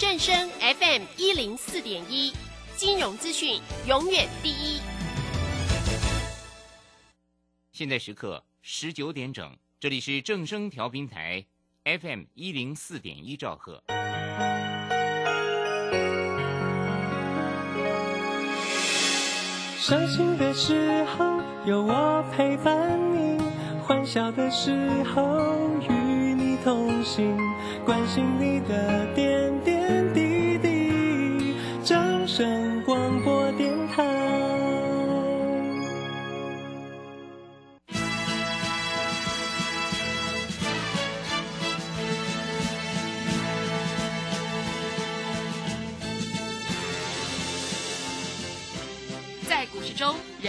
正声 FM 一零四点一，金融资讯永远第一。现在时刻十九点整，这里是正声调频台 FM 一零四点一兆赫。伤心的时候有我陪伴你，欢笑的时候与你同行，关心你的点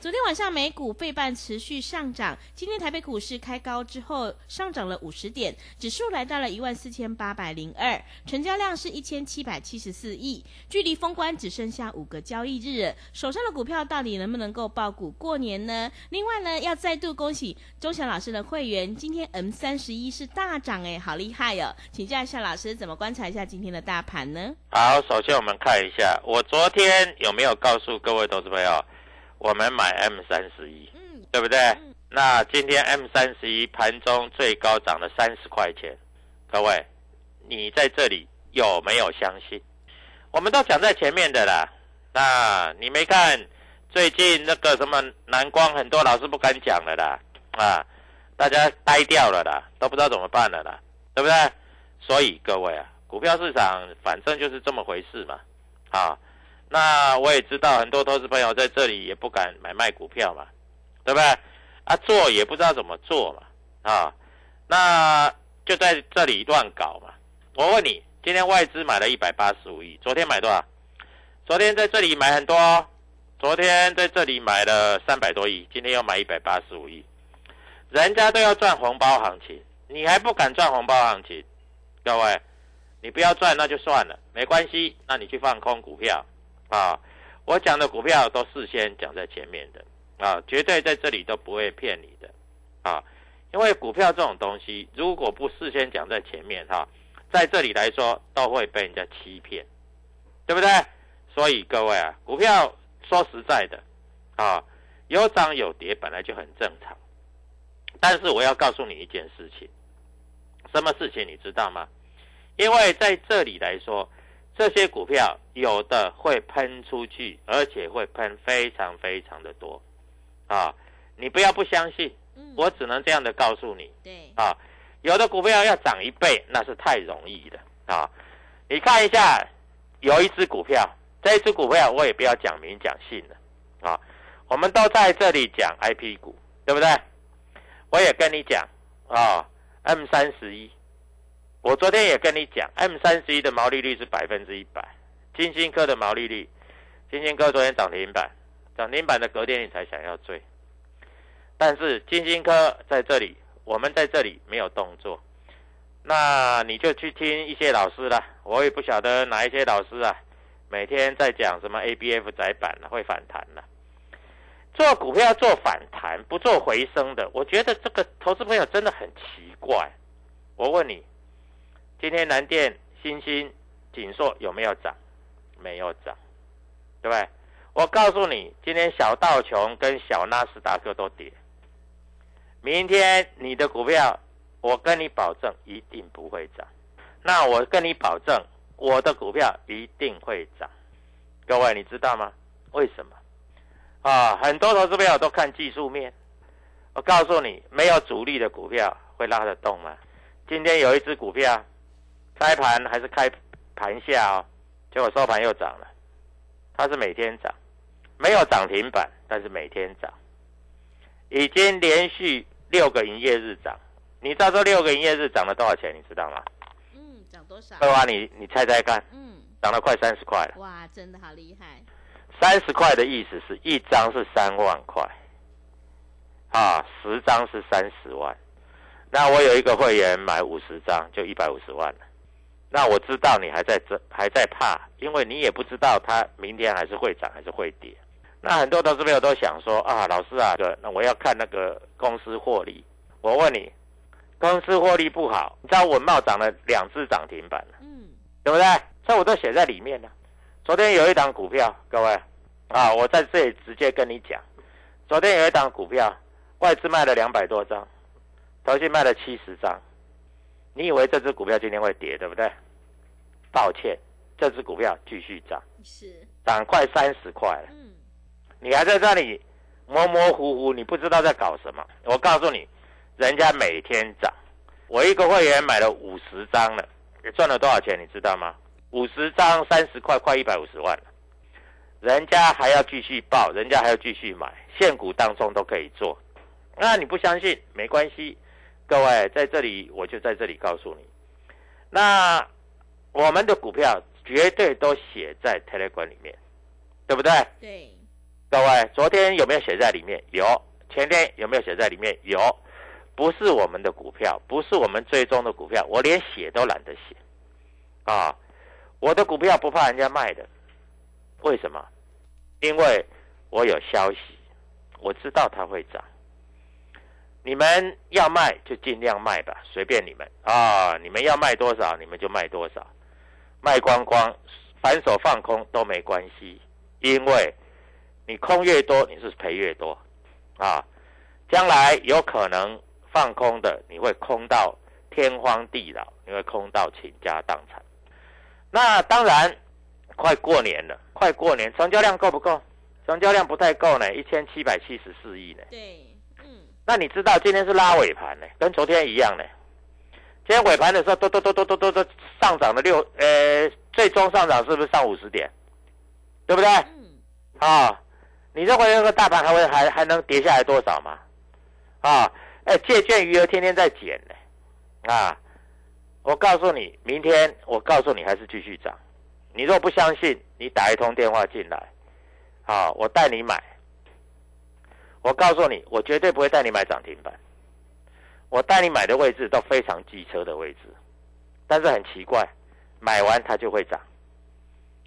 昨天晚上美股费半持续上涨，今天台北股市开高之后上涨了五十点，指数来到了一万四千八百零二，成交量是一千七百七十四亿，距离封关只剩下五个交易日，手上的股票到底能不能够爆股过年呢？另外呢，要再度恭喜周翔老师的会员，今天 M 三十一是大涨哎，好厉害哦！请教一下老师，怎么观察一下今天的大盘呢？好，首先我们看一下，我昨天有没有告诉各位投资朋友？我们买 M 三十一，嗯，对不对？嗯那今天 M 三十一盘中最高涨了三十块钱，各位，你在这里有没有相信？我们都讲在前面的啦。那你没看最近那个什么蓝光，很多老师不敢讲了啦，啊，大家呆掉了啦，都不知道怎么办了啦，对不对？所以各位啊，股票市场反正就是这么回事嘛，啊。那我也知道很多投资朋友在这里也不敢买卖股票嘛，对不对？啊，做也不知道怎么做嘛，啊，那就在这里乱搞嘛。我问你，今天外资买了一百八十五亿，昨天买多少？昨天在这里买很多，昨天在这里买了三百多亿，今天又买一百八十五亿，人家都要赚红包行情，你还不敢赚红包行情？各位，你不要赚那就算了，没关系，那你去放空股票。啊，我讲的股票都事先讲在前面的啊，绝对在这里都不会骗你的啊，因为股票这种东西，如果不事先讲在前面哈、在这里来说都会被人家欺骗，对不对？所以各位啊，股票说实在的啊，有涨有跌本来就很正常，但是我要告诉你一件事情，什么事情你知道吗？因为在这里来说。这些股票有的会喷出去，而且会喷非常非常的多，啊，你不要不相信，嗯，我只能这样的告诉你对，啊，有的股票要涨一倍，那是太容易了啊。你看一下，有一只股票，这一只股票我也不要讲明讲姓了啊，我们都在这里讲 I P 股，对不对？我也跟你讲啊，M 三十一。我昨天也跟你讲，M 三十一的毛利率是百分之一百，金星科的毛利率，金星科昨天涨停板，涨停板的隔天你才想要追，但是金星科在这里，我们在这里没有动作，那你就去听一些老师了，我也不晓得哪一些老师啊，每天在讲什么 ABF 窄板会反弹了，做股票做反弹不做回升的，我觉得这个投资朋友真的很奇怪，我问你。今天南电、新兴锦硕有没有涨？没有涨，对不对？我告诉你，今天小道琼跟小纳斯达克都跌，明天你的股票，我跟你保证一定不会涨。那我跟你保证，我的股票一定会涨。各位，你知道吗？为什么？啊，很多投资朋友都看技术面。我告诉你，没有主力的股票会拉得动吗？今天有一只股票，开盘还是开盘下哦，结果收盘又涨了。它是每天涨，没有涨停板，但是每天涨，已经连续六个营业日涨。你知道这六个营业日涨了多少钱？你知道吗？嗯，涨多少？对啊，你你猜猜看，嗯，涨了快三十块了。哇，真的好厉害。三十块的意思是一张是三万块，啊，十张是三十万。那我有一个会员买五十张就一百五十万了。那我知道你还在这还在怕，因为你也不知道它明天还是会涨还是会跌。那很多投资朋友都想说啊，老师啊，那我要看那个公司获利。我问你，公司获利不好，你知道文茂涨了两只涨停板了，嗯，对不对？这我都写在里面了。昨天有一档股票，各位啊，我在这里直接跟你讲，昨天有一档股票，外资卖了两百多张，投信卖了七十张。你以为这只股票今天会跌，对不对？抱歉，这只股票继续涨，是，涨快三十块了。嗯，你还在这里模模糊糊，你不知道在搞什么。我告诉你，人家每天涨，我一个会员买了五十张了，也赚了多少钱？你知道吗？五十张三十块，快一百五十万了。人家还要继续报，人家还要继续买，现股当中都可以做。那你不相信没关系，各位在这里我就在这里告诉你。那我们的股票绝对都写在 Telegram 里面，对不对？对，各位，昨天有没有写在里面？有。前天有没有写在里面？有。不是我们的股票，不是我们最终的股票，我连写都懒得写。啊，我的股票不怕人家卖的，为什么？因为我有消息，我知道它会涨。你们要卖就尽量卖吧，随便你们啊！你们要卖多少，你们就卖多少，卖光光，反手放空都没关系，因为你空越多，你是赔越多啊！将来有可能放空的，你会空到天荒地老，你会空到倾家荡产。那当然，快过年了，快过年，成交量够不够？成交量不太够呢，一千七百七十四亿呢。对，那你知道今天是拉尾盘呢，跟昨天一样呢。今天尾盘的时候，都都都都都都都上涨了六，呃，最终上涨是不是上五十点？对不对？嗯，啊，你认为那个大盘还会还还能跌下来多少吗？啊，哎，借券余额天天在减呢，啊，我告诉你，明天我告诉你还是继续涨。你若不相信，你打一通电话进来，好，我带你买。我告诉你，我绝对不会带你买涨停板，我带你买的位置都非常机车的位置，但是很奇怪，买完它就会涨，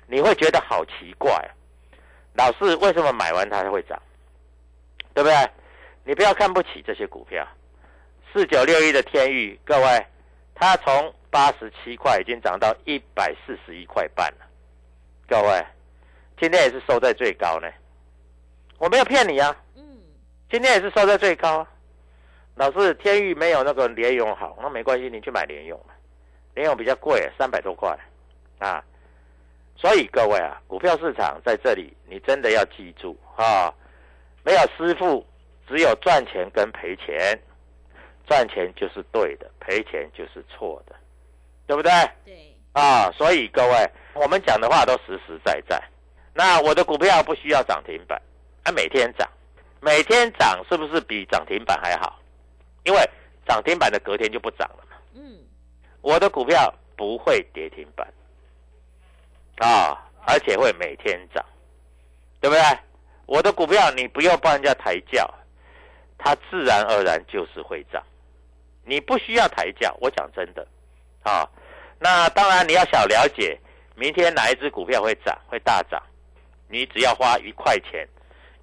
你会觉得好奇怪，老是为什么买完它会涨，对不对？你不要看不起这些股票，四九六一的天域，各位，它从八十七块已经涨到一百四十一块半了，各位，今天也是收在最高呢，我没有骗你啊，今天也是收在最高啊。老师，天域没有那个联勇好，那没关系，你去买联勇嘛，联勇比较贵，三百多块啊。所以各位啊，股票市场在这里，你真的要记住啊，没有师傅。只有赚钱跟赔钱，赚钱就是对的，赔钱就是错的，对不对？对，啊，所以各位，我们讲的话都实实在在。那我的股票不需要涨停板，啊，每天涨，每天涨，是不是比涨停板还好？因为涨停板的隔天就不涨了嘛。嗯，我的股票不会跌停板，啊，而且会每天涨，对不对？我的股票你不用帮人家抬轿。它自然而然就是会涨，你不需要抬轿。我讲真的，啊，那当然你要想了解明天哪一只股票会涨会大涨，你只要花一块钱，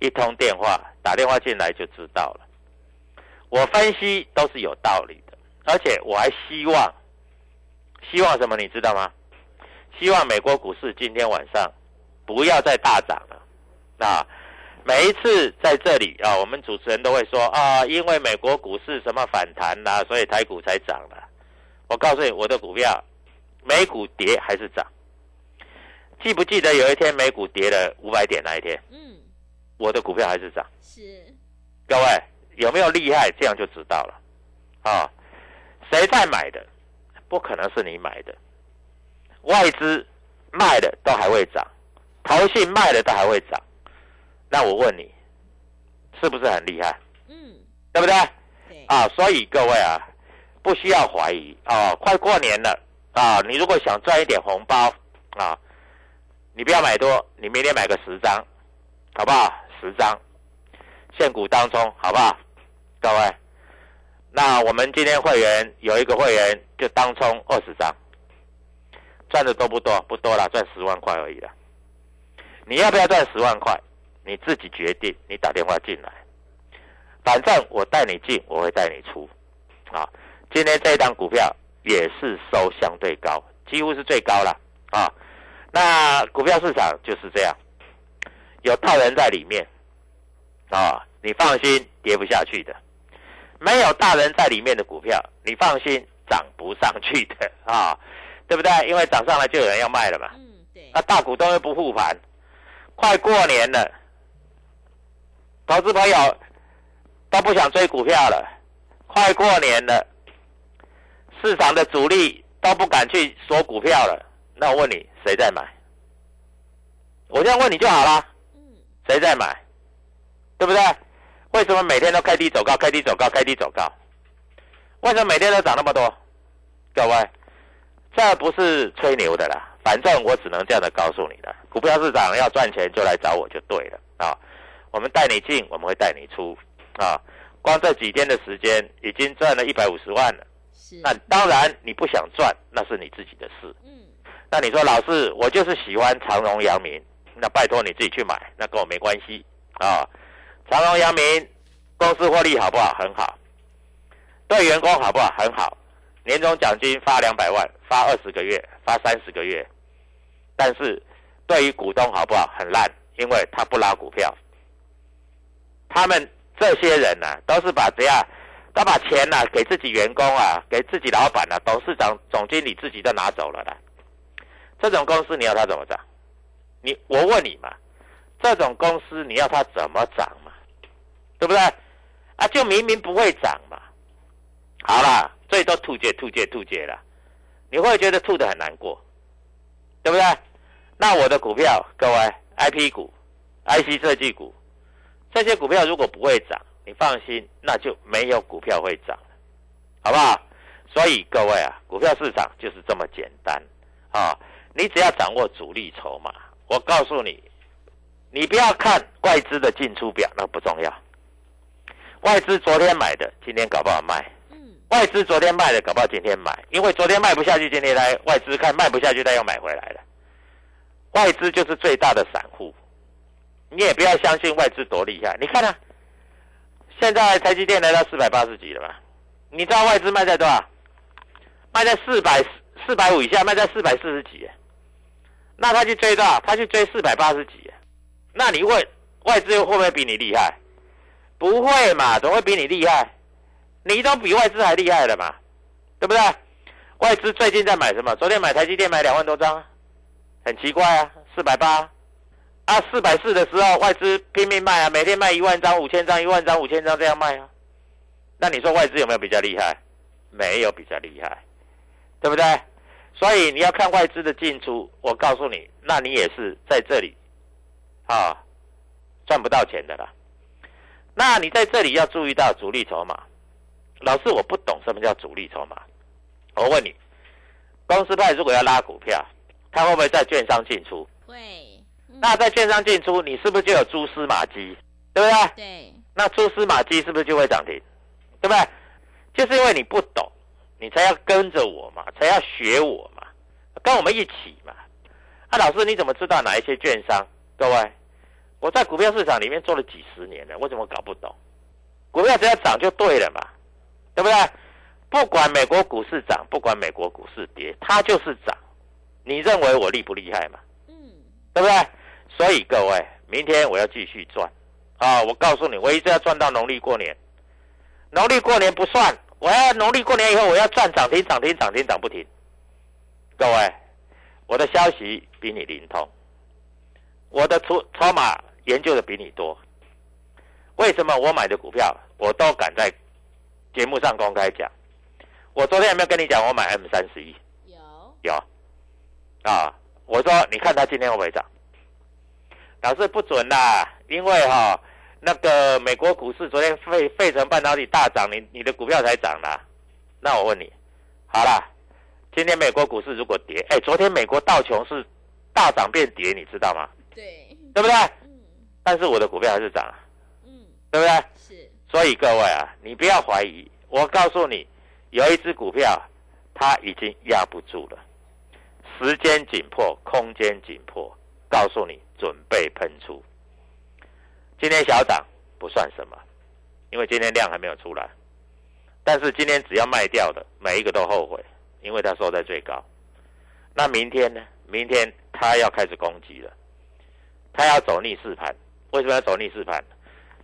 一通电话打电话进来就知道了。我分析都是有道理的，而且我还希望，希望什么你知道吗？希望美国股市今天晚上不要再大涨了。啊，每一次在这里啊，我们主持人都会说啊，因为美国股市什么反弹啦、所以台股才涨了。我告诉你，我的股票美股跌还是涨？记不记得有一天美股跌了五百点那一天，嗯，我的股票还是涨？是，各位有没有厉害？这样就知道了。啊，谁在买的？不可能是你买的，外资卖的都还会涨，投信卖的都还会涨。那我问你，是不是很厉害？嗯，对不对？对，啊，所以各位啊，不需要怀疑啊，快过年了啊，你如果想赚一点红包啊，你不要买多，你明天买个十张，好不好？十张，现股当中，好不好？各位，那我们今天会员有一个会员就当冲二十张，赚的多不多？不多啦，赚十万块而已啦。你要不要赚十万块？你自己决定，你打电话进来。反正我带你进，我会带你出。啊，今天这一档股票也是收相对高，几乎是最高了啊。那股票市场就是这样，有套人在里面啊，你放心，跌不下去的。没有大人在里面的股票，你放心，涨不上去的啊，对不对？因为涨上来就有人要卖了嘛。嗯，对那，大股东又不护盘，快过年了，投资朋友都不想追股票了，快过年了，市场的主力都不敢去锁股票了。那我问你，谁在买？我这样问你就好啦，嗯，谁在买？对不对？为什么每天都开低走高，开低走高，开低走高？为什么每天都涨那么多？各位，这不是吹牛的啦，反正我只能这样的告诉你的。股票市场要赚钱就来找我就对了啊！我们带你进，我们会带你出啊！光这几天的时间已经赚了一百五十万了。是，那当然你不想赚，那是你自己的事。嗯，那你说老师，我就是喜欢长荣、阳明，那拜托你自己去买，那跟我没关系啊。长荣、阳明公司获利好不好？很好。对员工好不好？很好。年终奖金发两百万，发二十个月，发三十个月。但是对于股东好不好？很烂，因为他不拉股票。他们这些人呢、都是把怎样？都把钱呢、给自己员工啊，给自己老板啊，董事长、总经理自己都拿走了啦。这种公司你要他怎么涨？你我问你嘛，这种公司你要它怎么涨嘛？对不对？啊，就明明不会涨嘛。好啦，最多吐借吐借吐借了，你会觉得吐的很难过，对不对？那我的股票，各位 I P 股、IC 设计股，这些股票如果不会涨，你放心，那就没有股票会涨，好不好？所以各位啊，股票市场就是这么简单啊！你只要掌握主力筹码，我告诉你，你不要看外资的进出表，那不重要。外资昨天买的，今天搞不好卖；嗯，外资昨天卖的，搞不好今天买，因为昨天卖不下去，今天来外资看卖不下去，他又买回来了。外资就是最大的散户，你也不要相信外资多厉害。你看啊，现在台积电来到四百八十几了吧？你知道外资卖在多少？卖在四百四百五以下，卖在四百四十几耶。那他去追到？他去追四百八十几。那你问外资会不会比你厉害？不会嘛，怎么会比你厉害？你都比外资还厉害了嘛，对不对？外资最近在买什么？昨天买台积电买两万多张，很奇怪啊，四百八啊，四百四的时候外资拼命卖啊，每天卖一万张、五千张、一万张、五千张这样卖啊。那你说外资有没有比较厉害？没有比较厉害，对不对？所以你要看外资的进出，我告诉你，那你也是在这里啊赚不到钱的啦。那你在这里要注意到主力筹码。老师，我不懂什么叫主力筹码。我问你，公司派如果要拉股票，他会不会在券商进出？会，嗯那在券商进出，你是不是就有蛛丝马迹？对不对？对，那蛛丝马迹是不是就会涨停？对不对？就是因为你不懂，你才要跟着我嘛，才要学我嘛，跟我们一起嘛。啊，老师你怎么知道哪一些券商？各位，我在股票市场里面做了几十年了，我怎么搞不懂？股票只要涨就对了嘛，对不对？不管美国股市涨，不管美国股市跌，它就是涨。你认为我厉不厉害嘛？嗯，对不对？所以各位，明天我要继续赚啊！我告诉你，我一直要赚到农历过年。农历过年不算，我要农历过年以后，我要赚涨停、涨停、涨停、涨不停。各位，我的消息比你灵通，我的筹筹码研究的比你多。为什么我买的股票我都敢在节目上公开讲？我昨天有没有跟你讲我买 M 三十一？有，有啊，我说你看它今天会不会涨？老师不准啦，因为哈、那个美国股市昨天费费城半导体大涨，你你的股票才涨啦。那我问你，好啦，今天美国股市如果跌，哎，昨天美国道琼是大涨变跌，你知道吗？对，对不对？嗯但是我的股票还是涨啊，嗯，对不对？是，所以各位啊，你不要怀疑，我告诉你，有一只股票它已经压不住了，时间紧迫，空间紧迫，告诉你准备喷出。今天小涨不算什么，因为今天量还没有出来，但是今天只要卖掉的每一个都后悔，因为它收在最高。那明天呢？明天它要开始攻击了，它要走逆势盘。为什么要走逆势盘？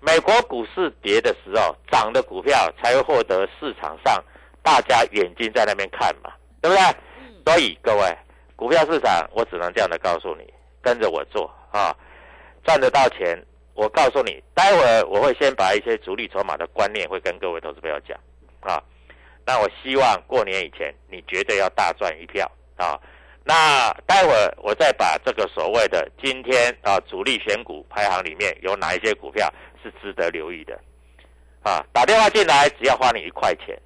美国股市跌的时候，涨的股票才会获得市场上大家眼睛在那边看嘛，对不对？嗯，所以各位，股票市场我只能这样的告诉你，跟着我做啊，赚得到钱。我告诉你，待会儿我会先把一些主力筹码的观念会跟各位投资朋友讲啊。那我希望过年以前你绝对要大赚一票啊。那待会儿我再把这个所谓的今天啊主力选股排行里面有哪一些股票是值得留意的啊？打电话进来只要花你一块钱，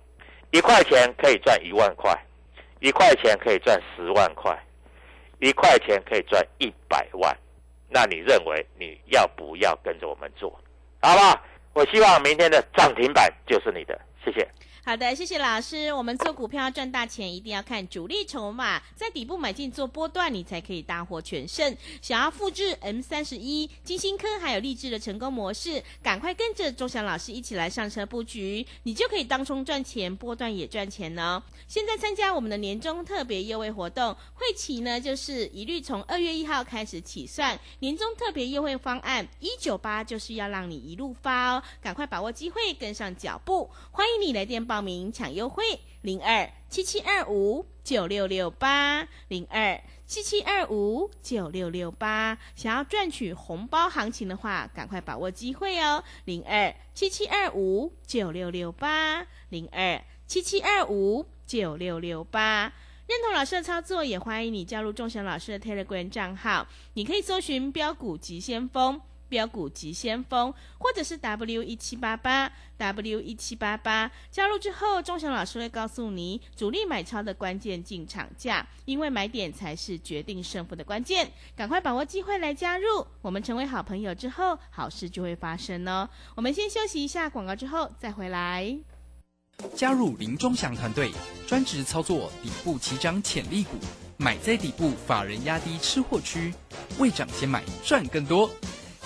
一块钱可以赚一万块，一块钱可以赚十万块，一块钱可以赚一百万。那你认为你要不要跟着我们做？好不好？我希望明天的涨停板就是你的，谢谢。好的，谢谢老师。我们做股票赚大钱，一定要看主力筹码，在底部买进做波段，你才可以大获全胜。想要复制 M 三十一、金星科还有励志的成功模式，赶快跟着钟祥老师一起来上车布局，你就可以当冲赚钱，波段也赚钱呢。现在参加我们的年终特别优惠活动，会期呢就是一律从二月一号开始起算，年终特别优惠方案一九八就是要让你一路发哦，赶快把握机会，跟上脚步。欢迎你来电报报名抢优惠，零二七七二五九六六八零二七七二五九六六八。想要赚取红包行情的话，赶快把握机会哦，零二七七二五九六六八零二七七二五九六六八。认同老师的操作，也欢迎你加入钟祥老师的 Telegram 账号。你可以搜寻“标股急先锋”。标股急先锋，或者是 W 一七八八 W 一七八八，加入之后，钟祥老师会告诉你主力买超的关键进场价，因为买点才是决定胜负的关键。赶快把握机会来加入，我们成为好朋友之后，好事就会发生哦。我们先休息一下广告，之后再回来。加入林中祥团队，专职操作底部起涨潜力股，买在底部，法人压低吃货区，未涨先买赚更多。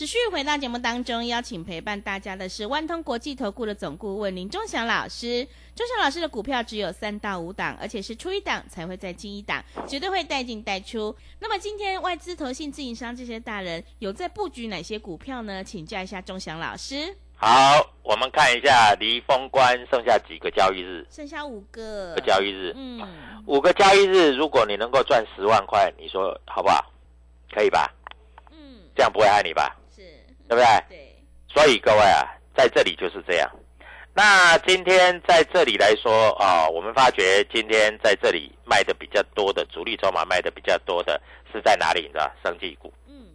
持续回到节目当中，邀请陪伴大家的是万通国际投顾的总顾问林忠祥老师。忠祥老师的股票只有三到五档，而且是出一档才会再进一档，绝对会带进带出。那么今天外资、投信、自营商这些大人有在布局哪些股票呢？请教一下忠祥老师。好，我们看一下离封关剩下几个交易日？剩下五个个交易日，嗯，五个交易日，如果你能够赚十万块，你说好不好？可以吧？嗯，这样不会害你吧？是，对不对？对，所以各位啊，在这里就是这样。那今天在这里来说啊、我们发觉今天在这里卖的比较多的主力筹码卖的比较多的是在哪里？你知道？生技股，嗯，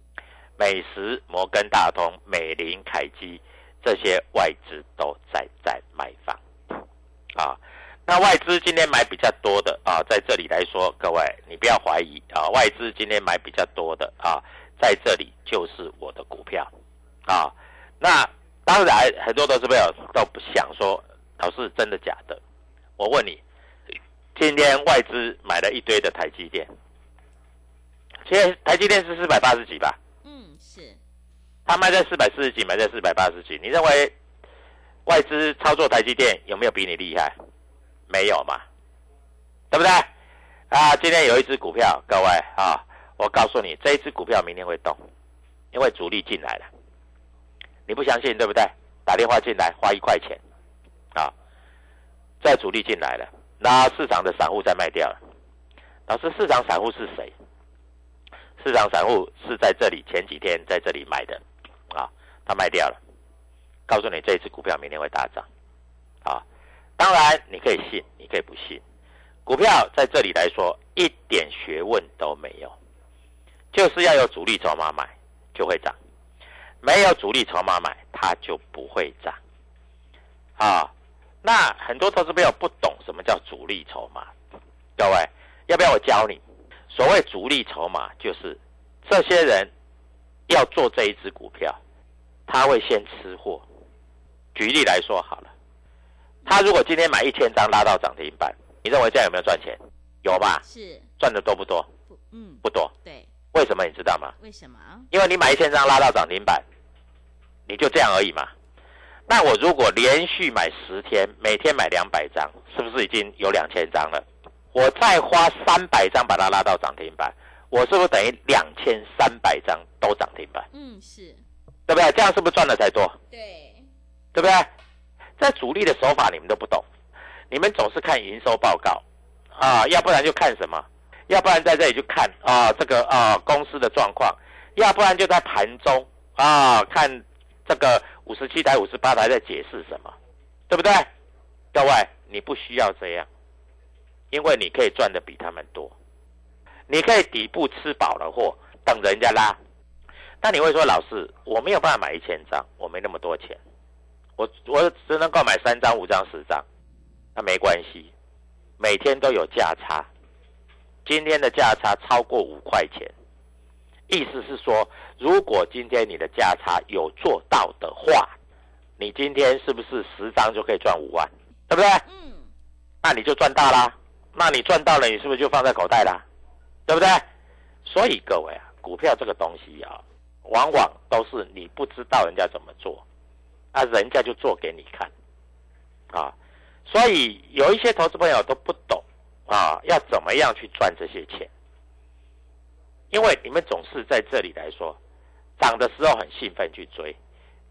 美食、摩根大通、美林、凯基这些外资都在在卖房啊。那外资今天买比较多的啊，在这里来说，各位你不要怀疑啊，外资今天买比较多的啊，在这里就是我的股票啊。那当然，很多投资朋友都不想说老师真的假的？我问你，今天外资买了一堆的台积电，现在台积电是四百八十几吧？嗯，是他卖在四百四十几，买在四百八十几。你认为外资操作台积电有没有比你厉害？没有嘛，对不对？啊，今天有一只股票，各位啊，我告诉你，这一只股票明天会动，因为主力进来了。你不相信对不对？打电话进来花一块钱，啊，这主力进来了，那市场的散户在卖掉了。老师，市场散户是谁？市场散户是在这里前几天在这里买的，啊，他卖掉了。告诉你，这一只股票明天会大涨，啊，当然你可以信，你可以不信。股票在这里来说一点学问都没有，就是要有主力筹码买就会涨，没有主力筹码买它就不会涨。啊，那很多投资朋友不懂什么叫主力筹码，各位要不要我教你？所谓主力筹码，就是这些人要做这一只股票，他会先吃货。举例来说好了，他如果今天买一千张拉到涨停板，你认为这样有没有赚钱？有吧？是赚的多不多？不嗯不多。对，为什么你知道吗？为什么？因为你买一千张拉到涨停板，你就这样而已嘛。那我如果连续买十天，每天买两百张，是不是已经有两千张了？我再花三百张把它拉到涨停板，我是不是等于两千三百张都涨停板？嗯是对不对？这样是不是赚的才多？对，对不对？在主力的手法你们都不懂，你们总是看营收报告啊，要不然就看什么？要不然在这里就看啊这个啊公司的状况，要不然就在盘中啊看这个五十七台、五十八台在解释什么，对不对？各位，你不需要这样，因为你可以赚的比他们多，你可以底部吃饱了货，等人家拉。那你会说，老师，我没有办法买一千张，我没那么多钱，我我只能够买三张、五张、十张，那没关系，每天都有价差，今天的价差超过五块钱，意思是说，如果今天你的价差有做到的话，你今天是不是十张就可以赚五万，对不对？嗯那你就赚大啦。那你赚到了，你是不是就放在口袋啦？对不对？所以各位啊，股票这个东西啊，往往都是你不知道人家怎么做，啊，人家就做给你看，啊，所以有一些投资朋友都不懂啊，要怎么样去赚这些钱，因为你们总是在这里来说，涨的时候很兴奋去追，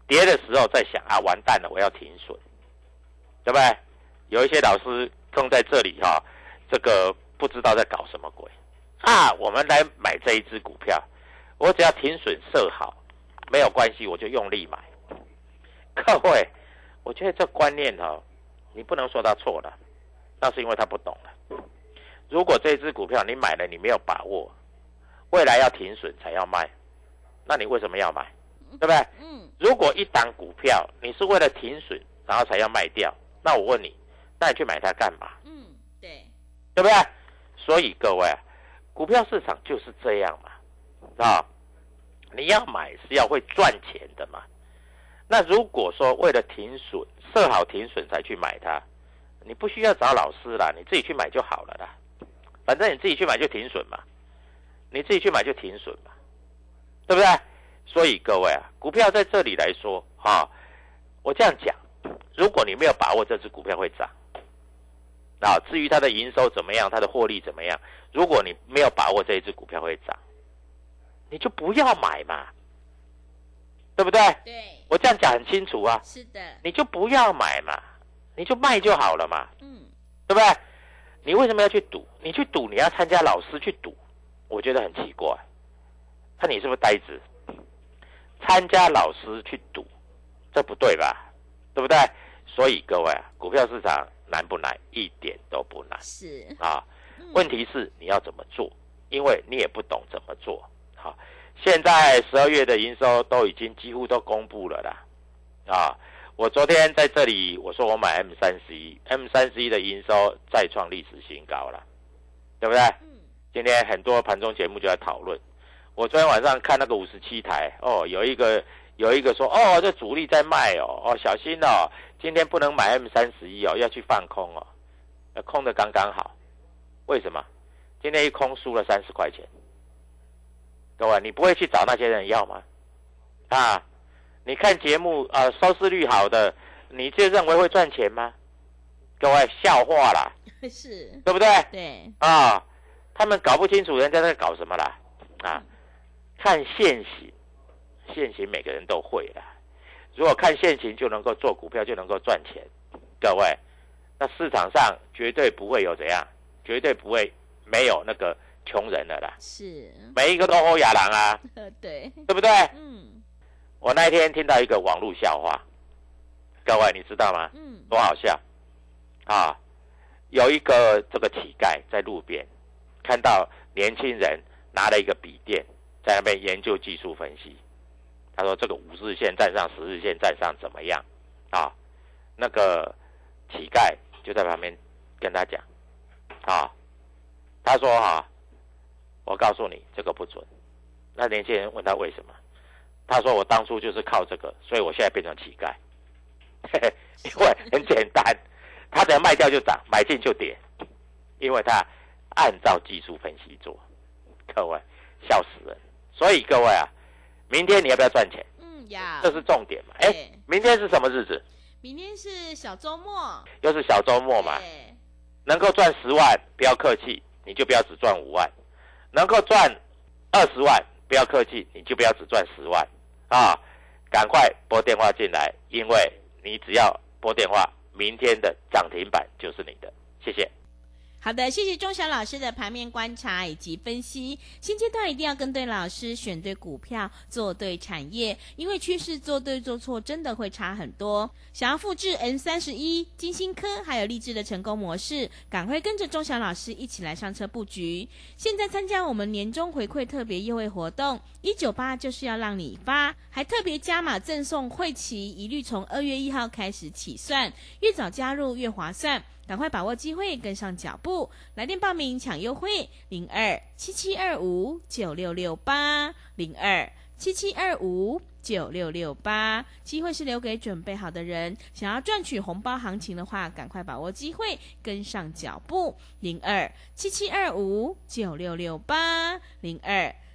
跌的时候在想啊，完蛋了，我要停损，对不对？有一些老师更在这里哈、这个不知道在搞什么鬼啊！我们来买这一只股票，我只要停损设好，没有关系，我就用力买。各位，我觉得这观念哈、你不能说他错了，那是因为他不懂了。如果这只股票你买了，你没有把握，未来要停损才要卖，那你为什么要买？对不对？嗯如果一档股票你是为了停损，然后才要卖掉，那我问你，那你去买它干嘛？嗯对，对不对？所以各位啊，股票市场就是这样嘛，啊，你要买是要会赚钱的嘛。那如果说为了停损，设好停损才去买它，你不需要找老师啦，你自己去买就好了啦。反正你自己去买就停损嘛，你自己去买就停损嘛，对不对？所以各位啊，股票在这里来说，哈、我这样讲，如果你没有把握这只股票会涨。啊，至于它的营收怎么样，它的获利怎么样，如果你没有把握这一只股票会涨，你就不要买嘛，对不对？对，我这样讲很清楚啊，是的，你就不要买嘛，你就卖就好了嘛，嗯对不对？你为什么要去赌？你去赌，你要参加老师去赌，我觉得很奇怪。那你是不是呆子？参加老师去赌，这不对吧？对不对？所以各位啊，股票市场难不难？一点都不难是，啊。嗯问题是你要怎么做？因为你也不懂怎么做。好，现在十二月的营收都已经几乎都公布了啦。啊，我昨天在这里我说我买 M 三十一，M 三十一的营收再创历史新高了，对不对？嗯今天很多盘中节目就在讨论。我昨天晚上看那个五十七台，哦，有一个有一个说，哦，这主力在卖哦，哦，小心哦，今天不能买 M 三十一哦，要去放空哦，呃空的刚刚好。为什么？今天一空输了三十块钱。各位，你不会去找那些人要吗？啊，你看节目啊，收视率好的，你就认为会赚钱吗？各位，笑话啦，是，对不对？对，啊，他们搞不清楚人家在搞什么啦。啊，看现行，现行每个人都会啦。如果看现行就能够做股票，就能够赚钱，各位，那市场上绝对不会有怎样，绝对不会没有那个穷人的啦。是，每一个都欧亚郎啊，对，对不对？嗯我那一天听到一个网络笑话，各位你知道吗？嗯，多好笑啊！有一个这个乞丐在路边看到年轻人拿了一个笔电在那边研究技术分析。他说这个五日线站上，十日线站上怎么样啊？那个乞丐就在旁边跟他讲啊，他说哈、我告诉你这个不准。那年轻人问他为什么？他说我当初就是靠这个，所以我现在变成乞丐。嘿嘿，因为很简单，他只要卖掉就涨，买进就跌，因为他按照技术分析做。各位笑死人！所以各位啊，明天你要不要赚钱？嗯，呀，这是重点嘛。哎对，明天是什么日子？明天是小周末，又是小周末嘛，对能够赚十万，不要客气，你就不要只赚五万；能够赚二十万，不要客气，你就不要只赚十万啊！赶快拨电话进来，因为你只要拨电话，明天的涨停板就是你的。谢谢。好的，谢谢钟祥老师的盘面观察以及分析。现阶段一定要跟对老师，选对股票，做对产业，因为趋势做对做错真的会差很多。想要复制 N 三十一、金星科还有励志的成功模式，赶快跟着钟祥老师一起来上车布局。现在参加我们年终回馈特别优惠活动，一九八就是要让你发，还特别加码赠送会期，一律从二月一号开始起算，越早加入越划算。赶快把握机会，跟上脚步，来电报名抢优惠，零二七七二五九六六八零二七七二五九六六八。机会是留给准备好的人，想要赚取红包行情的话，赶快把握机会，跟上脚步，零二七七二五九六六八零二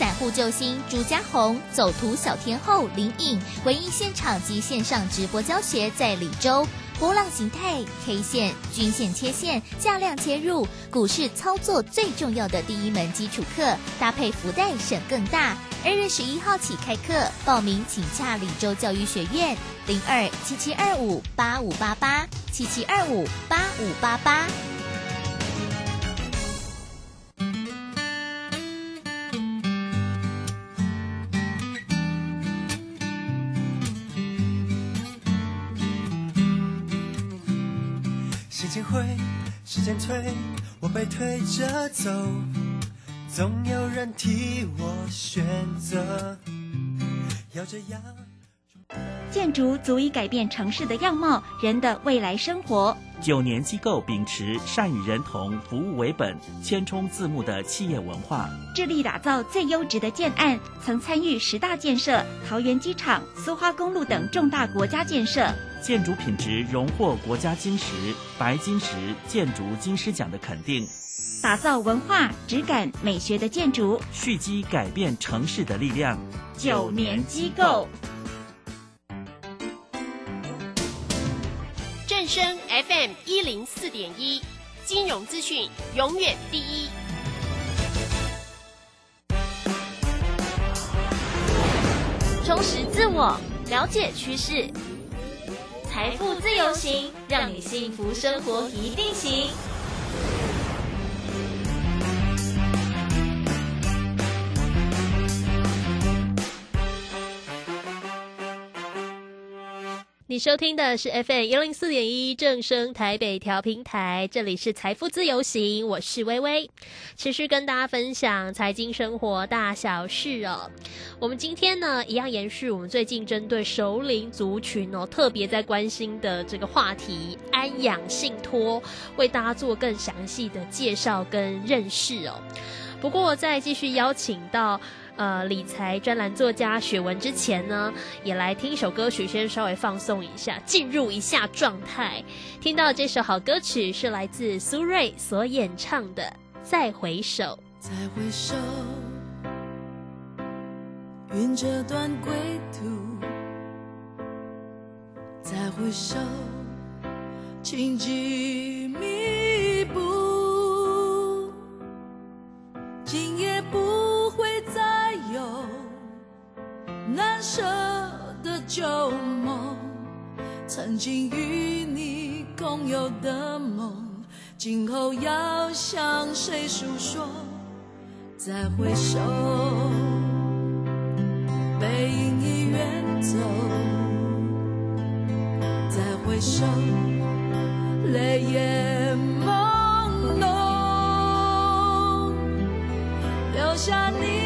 散户救星朱家红，走图小天后林颖，唯一现场及线上直播教学在李州。波浪形态、K 线、均线切线、价量切入，股市操作最重要的第一门基础课，搭配福袋省更大。二月十一号起开课，报名请洽李州教育学院零二七七二五八五八八七七二五八五八八。被推着走，总有人替我选择。要这样。建筑足以改变城市的样貌，人的未来生活。九年机构秉持善与人同、服务为本、千冲字幕的企业文化，致力打造最优质的建案，曾参与十大建设、桃园机场、苏花公路等重大国家建设。建筑品质荣获国家金石白金石建筑金狮奖的肯定。打造文化质感美学的建筑。蓄积改变城市的力量。九年机构。振声 fm 一零四点一金融资讯永远第一。充实自我了解趋势。财富自由行，让你幸福生活一定行。你收听的是 FM 一零四点一正声台北调频台，这里是财富自由行，我是微微，持续跟大家分享财经生活大小事哦。我们今天呢，一样延续我们最近针对首领族群哦，特别在关心的这个话题——安养信托，为大家做更详细的介绍跟认识哦。不过再继续邀请到。呃，理财专栏作家雪文之前呢，也来听一首歌曲，先稍微放松一下，进入一下状态。听到这首好歌曲是来自苏芮所演唱的《再回首》。再回首，云这段归途。再回首，情几密难舍的旧梦，曾经与你共有的梦，今后要向谁诉说？再回首，背影已远走。再回首，泪眼朦胧，留下你。